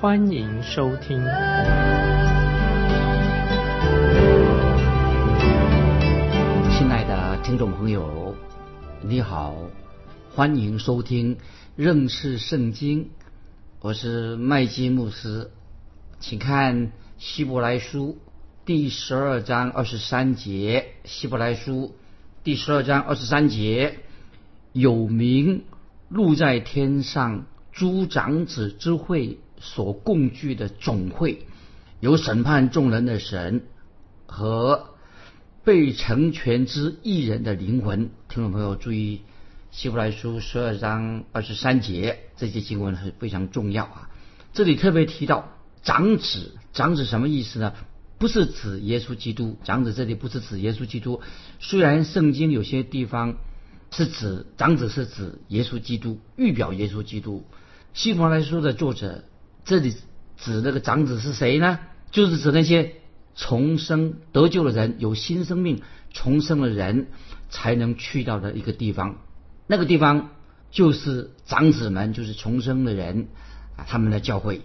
欢迎收听。亲爱的听众朋友，你好，欢迎收听认识圣经，我是麦基牧师，请看希伯来书第十二章二十三节，希伯来书。第十二章二十三节，有名录在天上诸长子之会所共聚的总会，有审判众人的神和被成全之一人的灵魂。听众朋友注意，希伯来书十二章二十三节这些经文是非常重要啊！这里特别提到长子，长子什么意思呢？不是指耶稣基督，长子这里不是指耶稣基督。虽然圣经有些地方是指长子是指耶稣基督，预表耶稣基督。希伯来书的作者这里指那个长子是谁呢？就是指那些重生得救的人，有新生命重生的人才能去到的一个地方。那个地方就是长子们，就是重生的人啊，他们的教会。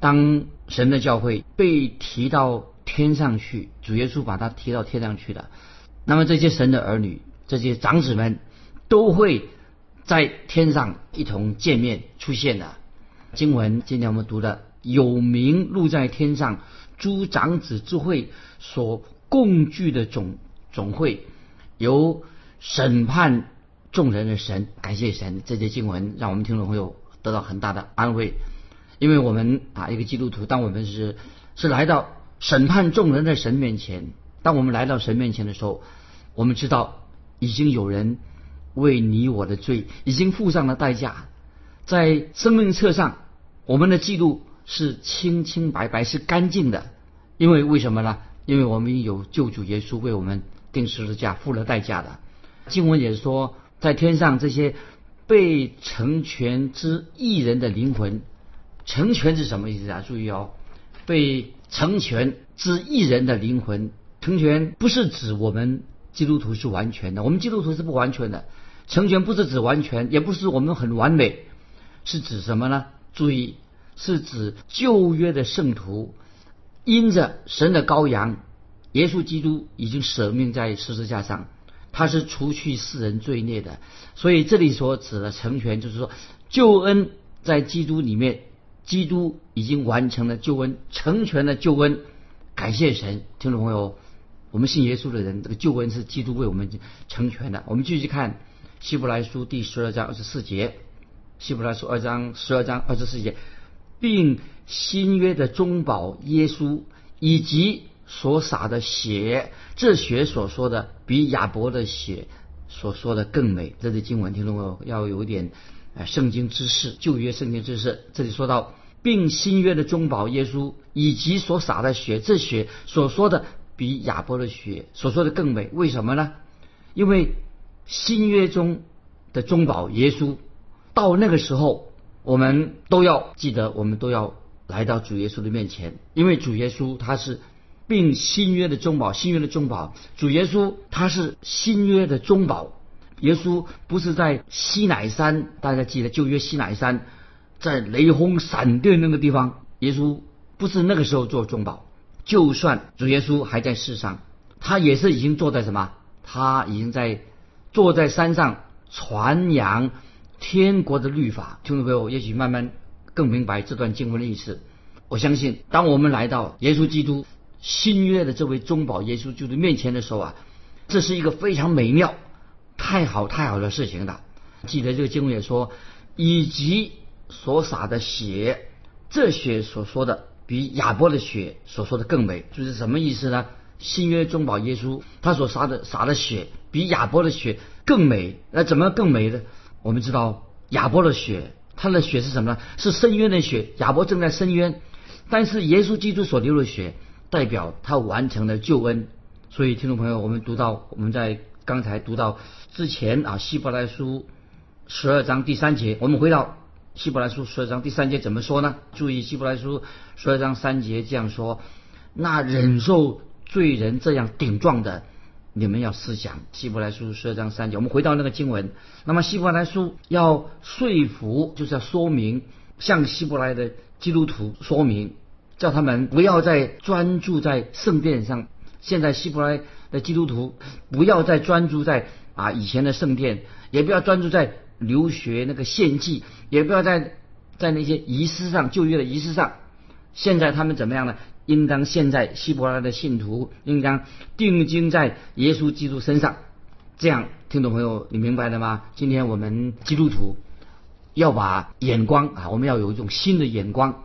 当神的教会被提到天上去，主耶稣把他提到天上去了，那么这些神的儿女，这些长子们都会在天上一同见面出现的。经文今天我们读的有名录在天上诸长子之会所共聚的总总会，由审判众人的神，感谢神，这些经文让我们听众朋友得到很大的安慰。因为我们啊，一个基督徒，当我们是是来到审判众人的神面前，当我们来到神面前的时候，我们知道已经有人为你我的罪已经付上了代价，在生命册上，我们的记录是清清白白，是干净的。因为为什么呢？因为我们有救主耶稣为我们定十字架，付了代价的。经文也说，在天上这些被成全之艺人的灵魂。成全是什么意思啊？注意哦，被成全之一人的灵魂，成全不是指我们基督徒是完全的，我们基督徒是不完全的。成全不是指完全，也不是我们很完美，是指什么呢？注意，是指旧约的圣徒，因着神的羔羊耶稣基督已经舍命在十字架上，他是除去世人罪孽的。所以这里所指的成全，就是说救恩在基督里面。基督已经完成了救恩，成全了救恩，感谢神，听众朋友，我们信耶稣的人，这个救恩是基督为我们成全的。我们继续看希伯来书第十二章二十四节，希伯来书二章十二章二十四节，并新约的中保耶稣以及所洒的血，这血所说的比亚伯的血所说的更美。这是经文，听众朋友要有点。圣经知识，旧约圣经知识，这里说到，并新约的中保耶稣以及所洒的血，这血所说的比亚伯的血所说的更美，为什么呢？因为新约中的中保耶稣，到那个时候，我们都要记得，我们都要来到主耶稣的面前，因为主耶稣他是并新约的中保，新约的中保，主耶稣他是新约的中保。耶稣不是在西乃山，大家记得旧约西乃山，在雷轰闪电那个地方，耶稣不是那个时候做中保。就算主耶稣还在世上，他也是已经坐在什么？他已经在坐在山上传扬天国的律法。听众朋友，也许慢慢更明白这段经文的意思。我相信，当我们来到耶稣基督新约的这位中保耶稣基督面前的时候啊，这是一个非常美妙。太好太好的事情了！记得这个经文也说，以及所洒的血，这血所说的比亚伯的血所说的更美，就是什么意思呢？新约中保耶稣他所洒的洒的血比亚伯的血更美，那怎么更美呢？我们知道亚伯的血，他的血是什么呢？是深渊的血，亚伯正在深渊，但是耶稣基督所流的血，代表他完成了救恩。所以听众朋友，我们读到我们在刚才读到之前啊，希伯来书十二章第三节，我们回到希伯来书十二章第三节怎么说呢？注意希伯来书十二章三节这样说：那忍受罪人这样顶撞的。你们要思想希伯来书十二章三节，我们回到那个经文。那么希伯来书要说服，就是要说明，向希伯来的基督徒说明，叫他们不要再专注在圣殿上。现在希伯来的基督徒不要再专注在啊以前的圣殿，也不要专注在留学那个献祭，也不要在在那些仪式上旧约的仪式上。现在他们怎么样呢？应当现在希伯来的信徒应当定睛在耶稣基督身上，这样听众朋友，你明白了吗？今天我们基督徒要把眼光啊，我们要有一种新的眼光，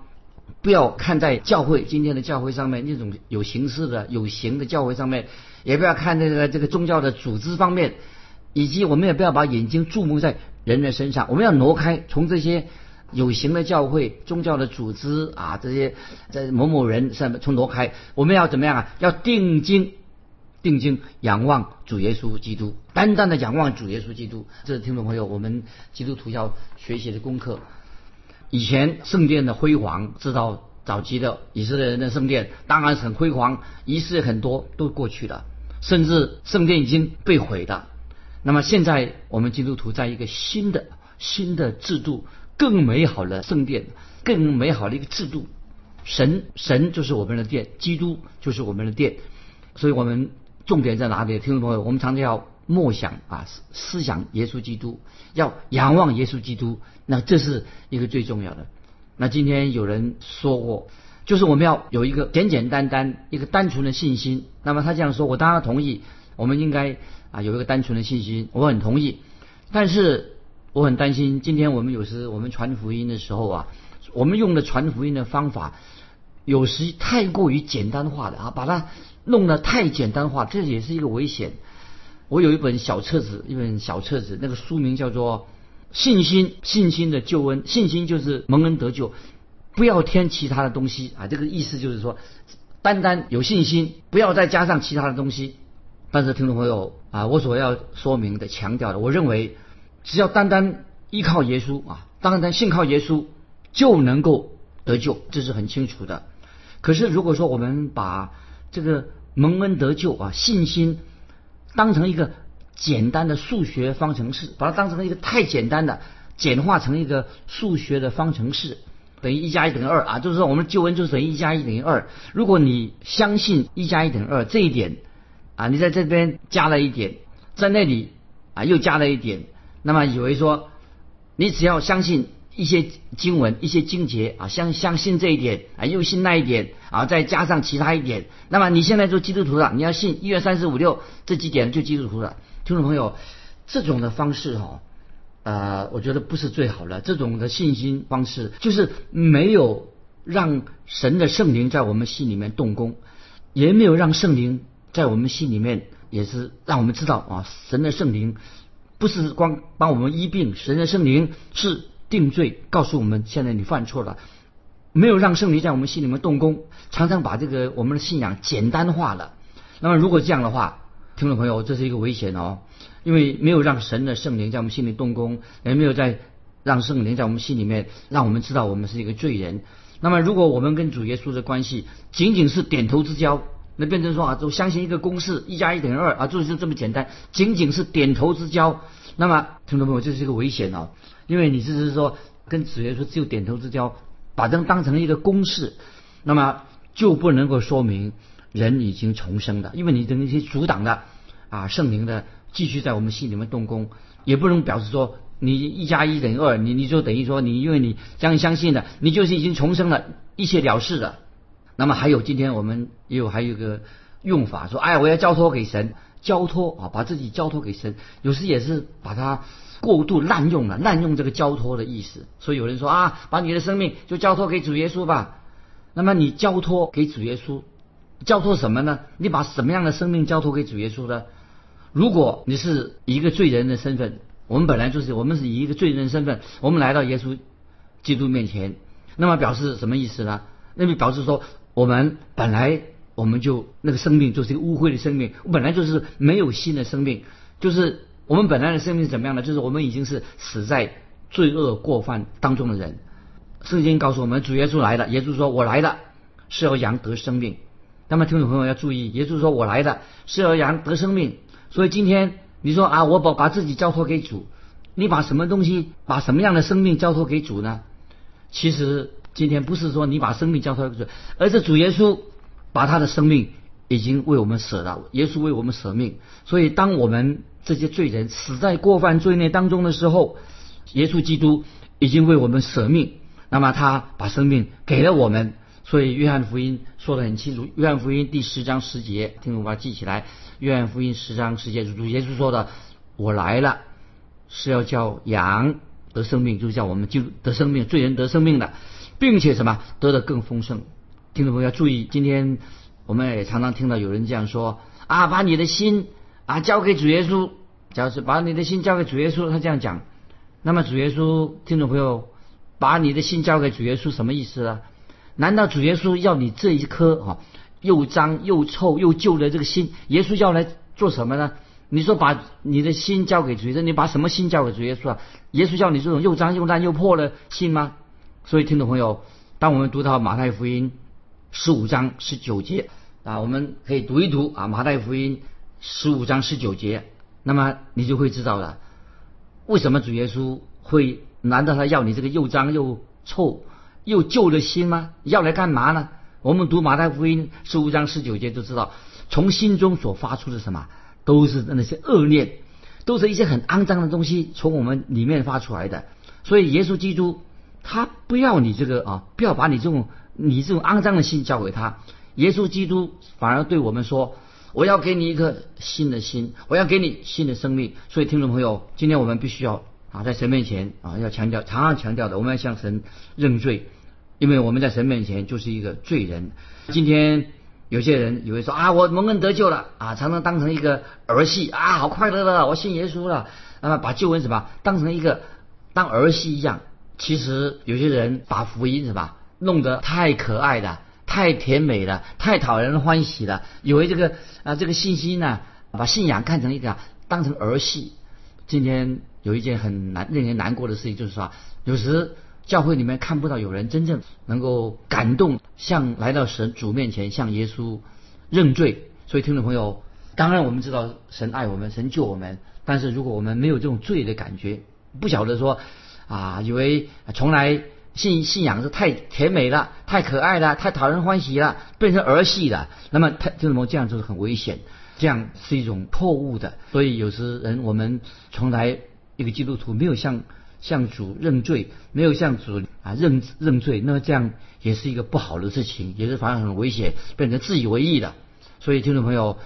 不要看在教会今天的教会上面那种有形式的有形的教会上面，也不要看这个这个宗教的组织方面，以及我们也不要把眼睛注目在人的身上，我们要挪开从这些。有形的教会、宗教的组织啊，这些在某某人上面从挪开，我们要怎么样啊？要定睛、定睛仰望主耶稣基督，单单的仰望主耶稣基督。这是听众朋友，我们基督徒要学习的功课。以前圣殿的辉煌，知道早期的以色列人的圣殿当然是很辉煌，仪式很多都过去了，甚至圣殿已经被毁的。那么现在我们基督徒在一个新的新的制度。更美好的圣殿，更美好的一个制度，神神就是我们的殿，基督就是我们的殿，所以我们重点在哪里？听众朋友，我们常常要默想啊，思想耶稣基督，要仰望耶稣基督，那这是一个最重要的。那今天有人说过，就是我们要有一个简简单单、一个单纯的信心。那么他这样说，我当然同意，我们应该啊有一个单纯的信心，我很同意，但是。我很担心，今天我们有时我们传福音的时候啊，我们用的传福音的方法，有时太过于简单化的啊，把它弄得太简单化，这也是一个危险。我有一本小册子，一本小册子，那个书名叫做《信心信心的救恩》，信心就是蒙恩得救，不要添其他的东西啊。这个意思就是说，单单有信心，不要再加上其他的东西。但是听众朋友啊，我所要说明的、强调的，我认为。只要单单依靠耶稣啊，单单信靠耶稣就能够得救，这是很清楚的。可是如果说我们把这个蒙恩得救啊，信心当成一个简单的数学方程式，把它当成一个太简单的，简化成一个数学的方程式，等于一加一等于二啊，就是说我们救恩就是等于一加一等于二。如果你相信一加一等于二这一点啊，你在这边加了一点，在那里啊又加了一点。那么以为说，你只要相信一些经文、一些经节啊，相相信这一点啊，又信那一点啊，再加上其他一点，那么你现在做基督徒了，你要信一月三十五六这几点就基督徒了。听众朋友，这种的方式哈，呃，我觉得不是最好的。这种的信心方式就是没有让神的圣灵在我们心里面动工，也没有让圣灵在我们心里面也是让我们知道啊，神的圣灵。不是光帮我们医病，神的圣灵是定罪，告诉我们现在你犯错了，没有让圣灵在我们心里面动工，常常把这个我们的信仰简单化了。那么如果这样的话，听众朋友，这是一个危险哦，因为没有让神的圣灵在我们心里动工，也没有在让圣灵在我们心里面让我们知道我们是一个罪人。那么如果我们跟主耶稣的关系仅仅是点头之交，那变成说啊，就相信一个公式，一加一等于二啊，就是这么简单，仅仅是点头之交。那么，听众朋友，这是一个危险哦，因为你只是说跟子曰说只有点头之交，把这当成一个公式，那么就不能够说明人已经重生的，因为你的那些阻挡的啊圣灵的继续在我们心里面动工，也不能表示说你一加一等于二，你你就等于说你因为你这样相信的，你就是已经重生了，一切了事了。那么还有，今天我们也有还有一个用法，说，哎，我要交托给神，交托啊，把自己交托给神，有时也是把它过度滥用了，滥用这个交托的意思。所以有人说啊，把你的生命就交托给主耶稣吧。那么你交托给主耶稣，交托什么呢？你把什么样的生命交托给主耶稣呢？如果你是一个罪人的身份，我们本来就是我们是以一个罪人的身份，我们来到耶稣基督面前，那么表示什么意思呢？那么表示说，我们本来我们就那个生命就是一个污秽的生命，本来就是没有新的生命，就是我们本来的生命是怎么样的？就是我们已经是死在罪恶过犯当中的人。圣经告诉我们，主耶稣来了，耶稣说：“我来了是要羊得生命。”那么听众朋友要注意，耶稣说：“我来了是要羊得生命。”所以今天你说啊，我把把自己交托给主，你把什么东西，把什么样的生命交托给主呢？其实今天不是说你把生命交托给主，而是主耶稣把他的生命已经为我们舍了，耶稣为我们舍命。所以当我们这些罪人死在过犯罪孽当中的时候，耶稣基督已经为我们舍命。那么他把生命给了我们，所以约翰福音说得很清楚。约翰福音第十章十节，听众把它记起来。约翰福音十章十节，主耶稣说的：“我来了，是要叫羊得生命，就是叫我们就得生命，罪人得生命的，并且什么得的更丰盛。”听众朋友要注意，今天我们也常常听到有人这样说：“啊，把你的心啊交给主耶稣，假如是把你的心交给主耶稣。”他这样讲。那么主耶稣，听众朋友。把你的心交给主耶稣什么意思呢？难道主耶稣要你这一颗啊又脏又臭又旧的这个心？耶稣要来做什么呢？你说把你的心交给主耶稣，你把什么心交给主耶稣啊？耶稣叫你这种又脏又烂又破的心吗？所以听众朋友，当我们读到马太福音十五章十九节啊，我们可以读一读啊马太福音十五章十九节，那么你就会知道了，为什么主耶稣会。难道他要你这个又脏又臭又旧的心吗？要来干嘛呢？我们读马太福音十五章十九节就知道，从心中所发出的什么，都是那些恶念，都是一些很肮脏的东西从我们里面发出来的。所以耶稣基督他不要你这个啊，不要把你这种你这种肮脏的心交给他。耶稣基督反而对我们说：“我要给你一颗新的心，我要给你新的生命。”所以听众朋友，今天我们必须要。啊，在神面前啊，要强调，常常强调的，我们要向神认罪，因为我们在神面前就是一个罪人。今天有些人以为说啊，我蒙恩得救了啊，常常当成一个儿戏啊，好快乐的，我信耶稣了，那么把救恩什么当成一个当儿戏一样。其实有些人把福音什么弄得太可爱了，太甜美了，太讨人欢喜了，以为这个啊这个信息呢，把信仰看成一个当成儿戏。今天。有一件很难令人难过的事情，就是说，有时教会里面看不到有人真正能够感动，向来到神主面前向耶稣认罪。所以，听众朋友，当然我们知道神爱我们，神救我们，但是如果我们没有这种罪的感觉，不晓得说啊，以为从来信信仰是太甜美了、太可爱了、太讨人欢喜了，变成儿戏了，那么太听众朋友这样就是很危险，这样是一种错误的。所以有时人我们从来。一个基督徒没有向向主认罪，没有向主啊认认罪，那么这样也是一个不好的事情，也是反而很危险，变成自以为意的。所以听众朋友，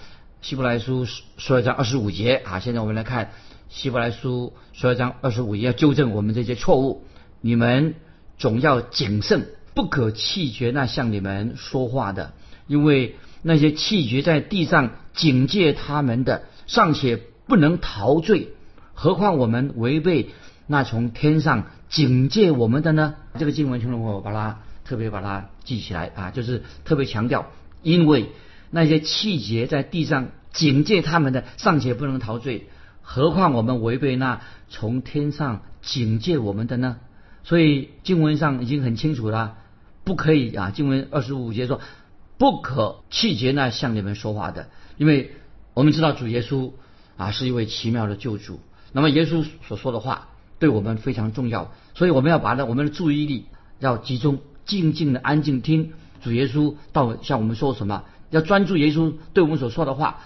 希伯来书十二章二十五节啊，现在我们来看希伯来书十二章二十五节，要纠正我们这些错误。你们总要谨慎，不可气绝那向你们说话的，因为那些气绝在地上警戒他们的，尚且不能陶醉。何况我们违背那从天上警戒我们的呢？这个经文，听众朋友把它特别把它记起来啊，就是特别强调，因为那些气节在地上警戒他们的，尚且不能陶醉，何况我们违背那从天上警戒我们的呢？所以经文上已经很清楚了，不可以啊。经文二十五节说，不可气节那向你们说话的，因为我们知道主耶稣啊是一位奇妙的救主。那么耶稣所说的话对我们非常重要，所以我们要把呢我们的注意力要集中，静静的安静听主耶稣到向我们说什么，要专注耶稣对我们所说的话，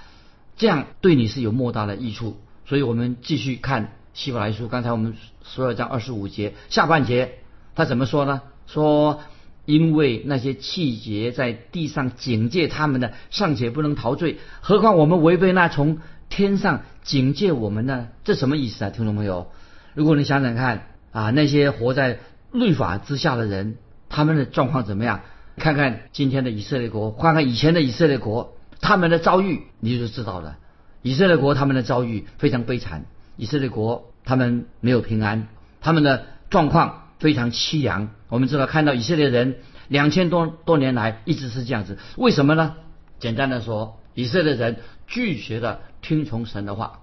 这样对你是有莫大的益处。所以我们继续看希伯来书，刚才我们十二章二十五节下半节他怎么说呢？说因为那些气节在地上警戒他们的尚且不能陶醉，何况我们违背那从天上警戒我们呢？这什么意思啊，听众朋友？如果你想想看啊，那些活在律法之下的人，他们的状况怎么样？看看今天的以色列国，看看以前的以色列国，他们的遭遇你就知道了。以色列国他们的遭遇非常悲惨，以色列国他们没有平安，他们的状况非常凄凉。我们知道，看到以色列人两千多多年来一直是这样子。为什么呢？简单的说，以色列人拒绝了听从神的话，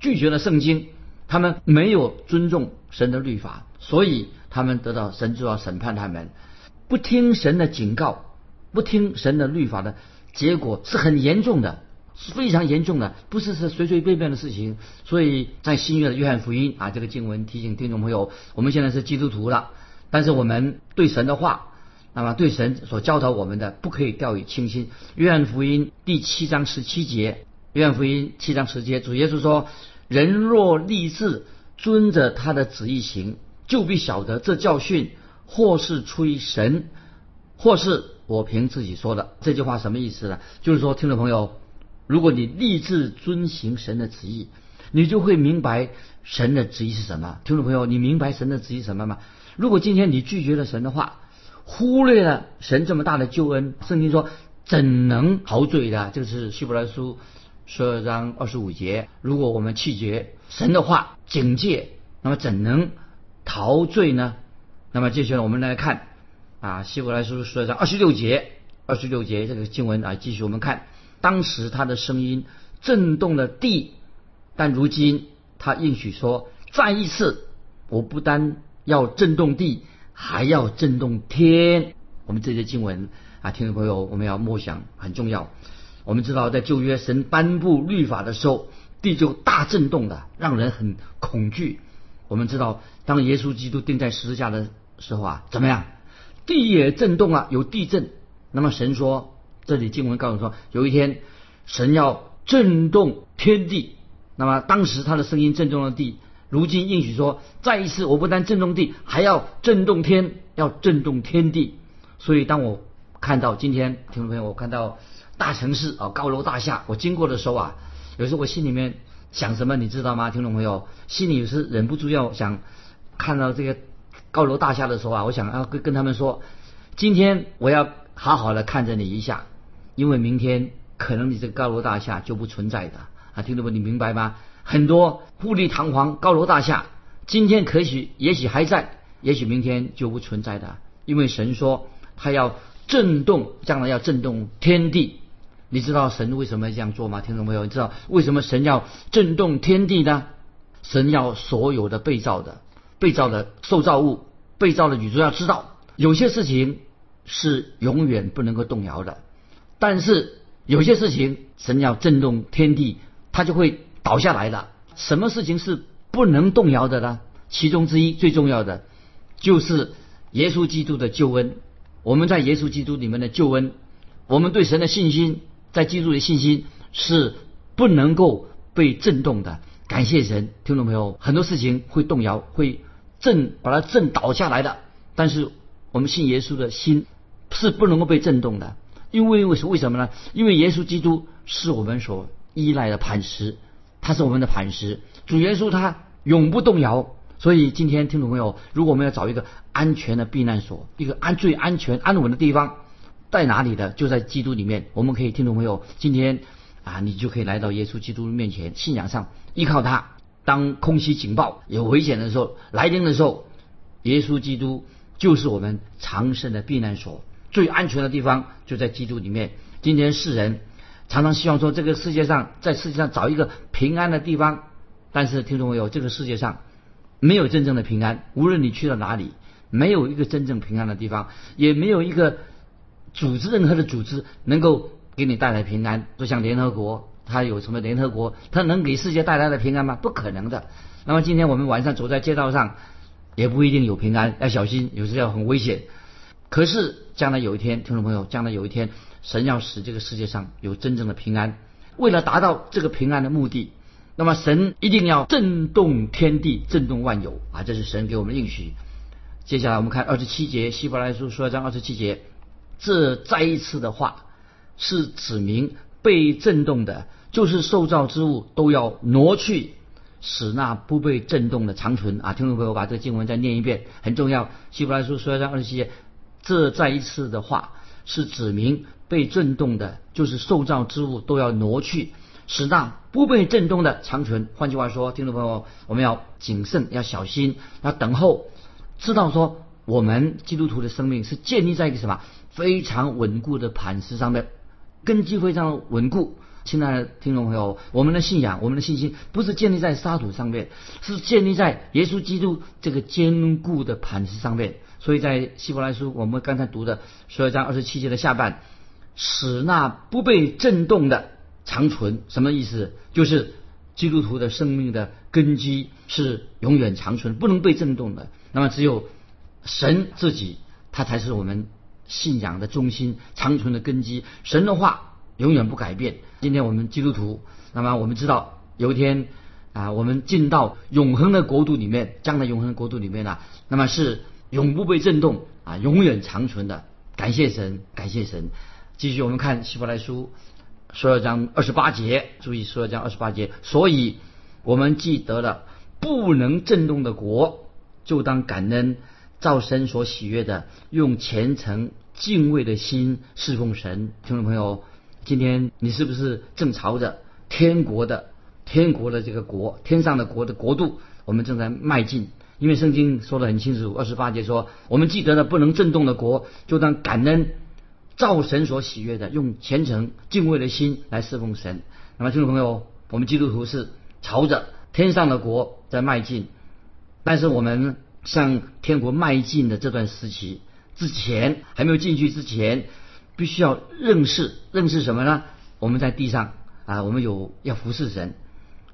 拒绝了圣经，他们没有尊重神的律法，所以他们得到神就要审判他们。不听神的警告，不听神的律法的结果是很严重的，是非常严重的，不是是随随便便的事情。所以在新约的约翰福音啊，这个经文提醒听众朋友，我们现在是基督徒了，但是我们对神的话，那么对神所教导我们的，不可以掉以轻心。约翰福音第七章十七节，约翰福音七章十节，主耶稣说：“人若立志遵着他的旨意行，就必晓得这教训。”或是出于神，或是我凭自己说的。这句话什么意思呢？就是说，听众朋友，如果你立志遵行神的旨意，你就会明白神的旨意是什么。听众朋友，你明白神的旨意什么吗？如果今天你拒绝了神的话，忽略了神这么大的救恩，圣经说怎能陶醉的？这个是希伯来书十二章二十五节。如果我们拒绝神的话警戒，那么怎能陶醉呢？那么接下来我们来看啊，希伯来书说章二十六节，二十六节这个经文啊，继续我们看，当时他的声音震动了地，但如今他应许说，再一次，我不单要震动地，还要震动天。我们这些经文啊，听众朋友，我们要默想很重要。我们知道，在旧约神颁布律法的时候，地就大震动的，让人很恐惧。我们知道，当耶稣基督钉在十字架的。时候啊，怎么样？地也震动啊，有地震。那么神说，这里经文告诉说，有一天神要震动天地。那么当时他的声音震动了地，如今应许说，再一次我不但震动地，还要震动天，要震动天地。所以当我看到今天听众朋友，我看到大城市啊，高楼大厦，我经过的时候啊，有时候我心里面想什么，你知道吗？听众朋友，心里是忍不住要想看到这个。高楼大厦的时候啊，我想要跟跟他们说，今天我要好好的看着你一下，因为明天可能你这个高楼大厦就不存在的啊，听懂不？你明白吗？很多富丽堂皇高楼大厦，今天可许也许还在，也许明天就不存在的，因为神说他要震动，将来要震动天地。你知道神为什么要这样做吗？听众朋友，你知道为什么神要震动天地呢？神要所有的被造的。被造的受造物，被造的宇宙要知道，有些事情是永远不能够动摇的，但是有些事情神要震动天地，它就会倒下来了。什么事情是不能动摇的呢？其中之一最重要的就是耶稣基督的救恩。我们在耶稣基督里面的救恩，我们对神的信心，在基督的信心是不能够被震动的。感谢神，听众朋友，很多事情会动摇，会。震把它震倒下来的，但是我们信耶稣的心是不能够被震动的，因为为什为什么呢？因为耶稣基督是我们所依赖的磐石，他是我们的磐石，主耶稣他永不动摇。所以今天听众朋友，如果我们要找一个安全的避难所，一个安最安全安稳的地方，在哪里的？就在基督里面。我们可以听众朋友今天啊，你就可以来到耶稣基督面前，信仰上依靠他。当空袭警报有危险的时候来临的时候，耶稣基督就是我们长生的避难所，最安全的地方就在基督里面。今天世人常常希望说，这个世界上在世界上找一个平安的地方，但是听众朋友，这个世界上没有真正的平安。无论你去到哪里，没有一个真正平安的地方，也没有一个组织任何的组织能够给你带来平安，就像联合国。它有什么联合国？它能给世界带来的平安吗？不可能的。那么今天我们晚上走在街道上，也不一定有平安，要小心，有时要很危险。可是将来有一天，听众朋友，将来有一天，神要使这个世界上有真正的平安。为了达到这个平安的目的，那么神一定要震动天地，震动万有啊！这是神给我们应许。接下来我们看二十七节，希伯来书说章二十七节，这再一次的话是指明被震动的。就是受造之物都要挪去，使那不被震动的长存啊！听众朋友，把这个经文再念一遍，很重要。希伯来书说章二十七节，这再一次的话是指明被震动的，就是受造之物都要挪去，使那不被震动的长存。换句话说，听众朋友，我们要谨慎，要小心，要等候，知道说我们基督徒的生命是建立在一个什么非常稳固的磐石上面，根基非常稳固。亲爱的听众朋友，我们的信仰、我们的信心不是建立在沙土上面，是建立在耶稣基督这个坚固的磐石上面。所以在希伯来书，我们刚才读的十二章二十七节的下半，使那不被震动的长存，什么意思？就是基督徒的生命的根基是永远长存，不能被震动的。那么只有神自己，他才是我们信仰的中心、长存的根基。神的话永远不改变。今天我们基督徒，那么我们知道有一天啊，我们进到永恒的国度里面，将来永恒的国度里面呢，那么是永不被震动啊，永远长存的。感谢神，感谢神。继续我们看希伯来书十二章二十八节，注意十二章二十八节。所以我们既得了不能震动的国，就当感恩，照神所喜悦的，用虔诚敬畏的心侍奉神。听众朋友。今天你是不是正朝着天国的天国的这个国天上的国的国度，我们正在迈进？因为圣经说的很清楚，二十八节说，我们记得了不能震动的国，就当感恩，造神所喜悦的，用虔诚敬畏的心来侍奉神。那么，听众朋友，我们基督徒是朝着天上的国在迈进，但是我们向天国迈进的这段时期之前，还没有进去之前。必须要认识认识什么呢？我们在地上啊，我们有要服侍神。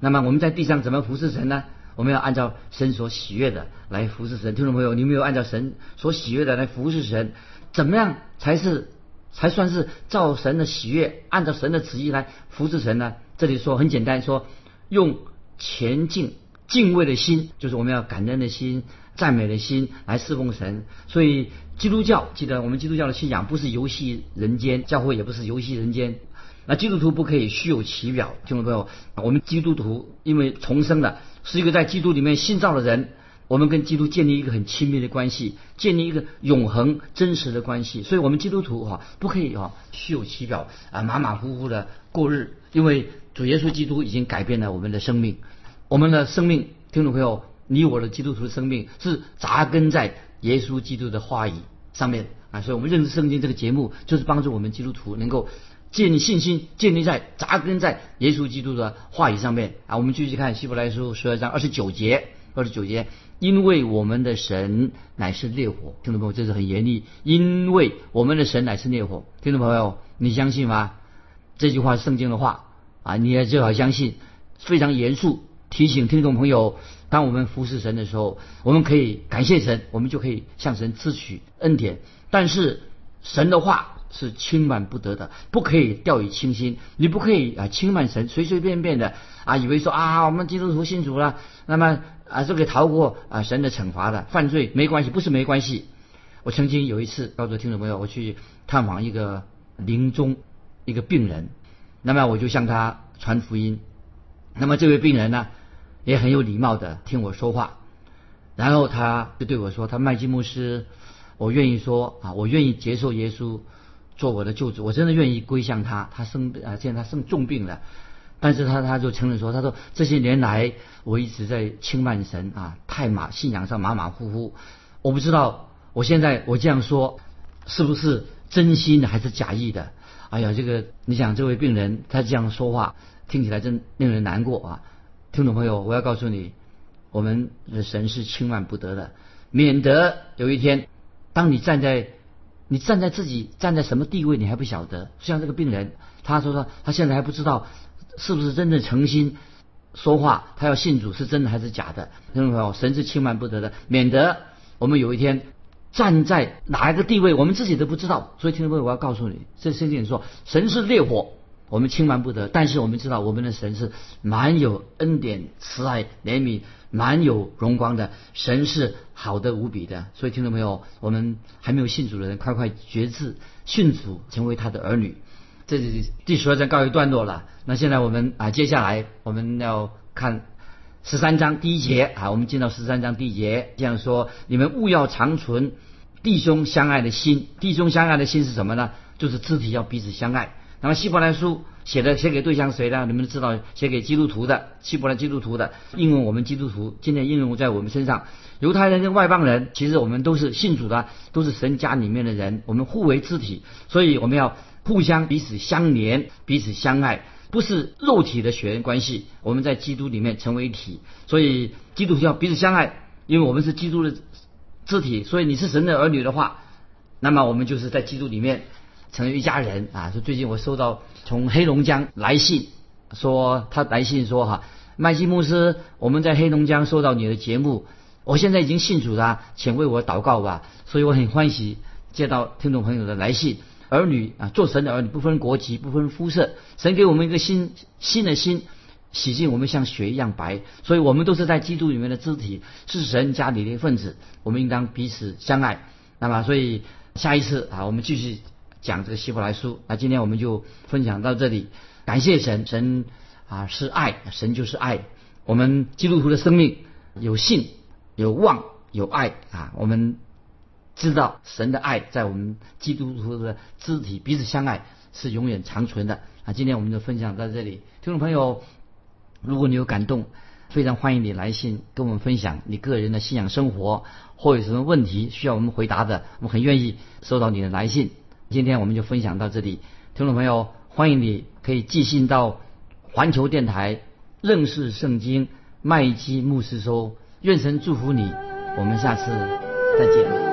那么我们在地上怎么服侍神呢？我们要按照神所喜悦的来服侍神。听众朋友，你没有按照神所喜悦的来服侍神，怎么样才是才算是照神的喜悦，按照神的旨意来服侍神呢？这里说很简单，说用前进敬畏的心，就是我们要感恩的心、赞美的心来侍奉神。所以。基督教记得，我们基督教的信仰不是游戏人间，教会也不是游戏人间。那基督徒不可以虚有其表，听众朋友，我们基督徒因为重生了是一个在基督里面新造的人，我们跟基督建立一个很亲密的关系，建立一个永恒真实的关系。所以，我们基督徒哈不可以哈虚有其表啊，马马虎虎的过日，因为主耶稣基督已经改变了我们的生命，我们的生命，听众朋友，你我的基督徒的生命是扎根在。耶稣基督的话语上面啊，所以我们认识圣经这个节目，就是帮助我们基督徒能够建立信心，建立在扎根在耶稣基督的话语上面啊。我们继续看希伯来书十二章二十九节，二十九节，因为我们的神乃是烈火，听众朋友，这是很严厉。因为我们的神乃是烈火，听众朋友，你相信吗？这句话是圣经的话啊，你也最好相信，非常严肃提醒听众朋友。当我们服侍神的时候，我们可以感谢神，我们就可以向神支取恩典。但是神的话是轻慢不得的，不可以掉以轻心。你不可以啊轻慢神，随随便便的啊以为说啊我们基督徒信主了，那么啊就可以逃过啊神的惩罚的犯罪没关系，不是没关系。我曾经有一次告诉听众朋友，我去探访一个临终一个病人，那么我就向他传福音。那么这位病人呢？也很有礼貌的听我说话，然后他就对我说：“他麦基牧师，我愿意说啊，我愿意接受耶稣做我的救主，我真的愿意归向他。他生啊，现在他生重病了，但是他他就承认说，他说这些年来我一直在轻慢神啊，太马信仰上马马虎虎，我不知道我现在我这样说是不是真心的还是假意的？哎呀，这个你想这位病人他这样说话听起来真令人难过啊。”听众朋友，我要告诉你，我们的神是轻慢不得的，免得有一天，当你站在你站在自己站在什么地位，你还不晓得。像这个病人，他说说他现在还不知道是不是真的诚心说话，他要信主是真的还是假的。听众朋友，神是轻慢不得的，免得我们有一天站在哪一个地位，我们自己都不知道。所以听众朋友，我要告诉你，这圣经说，神是烈火。我们轻慢不得，但是我们知道我们的神是满有恩典、慈爱、怜悯、满有荣光的神，是好的无比的。所以听众朋友，我们还没有信主的人，快快决志信主，成为他的儿女。这里第十二章告一段落了。那现在我们啊，接下来我们要看十三章第一节啊，我们进到十三章第一节，这样说：你们勿要长存弟兄相爱的心。弟兄相爱的心是什么呢？就是肢体要彼此相爱。那么希伯来书写的写给对象谁呢？你们知道，写给基督徒的，希伯来基督徒的，应用我们基督徒，今天应用在我们身上。犹太人跟外邦人，其实我们都是信主的，都是神家里面的人，我们互为肢体，所以我们要互相彼此相连，彼此相爱，不是肉体的血缘关系，我们在基督里面成为一体，所以基督徒要彼此相爱，因为我们是基督的肢体，所以你是神的儿女的话，那么我们就是在基督里面成为一家人啊。说最近我收到从黑龙江来信，说他来信说哈，麦基牧师，我们在黑龙江收到你的节目。我现在已经信主了，请为我祷告吧。所以我很欢喜接到听众朋友的来信。儿女啊，做神的儿女不分国籍，不分肤色，神给我们一个新新的心，洗净我们像雪一样白。所以我们都是在基督里面的肢体，是神家里的一份子。我们应当彼此相爱。那么，所以下一次啊，我们继续讲这个希伯来书。那今天我们就分享到这里。感谢神，神啊是爱，神就是爱。我们基督徒的生命有信。有望有爱啊！我们知道神的爱在我们基督徒的肢体彼此相爱是永远长存的啊！今天我们就分享到这里，听众朋友，如果你有感动，非常欢迎你来信跟我们分享你个人的信仰生活或有什么问题需要我们回答的，我们很愿意收到你的来信。今天我们就分享到这里，听众朋友，欢迎你可以寄信到环球电台认识圣经麦基牧师收。愿神祝福你，我们下次再见。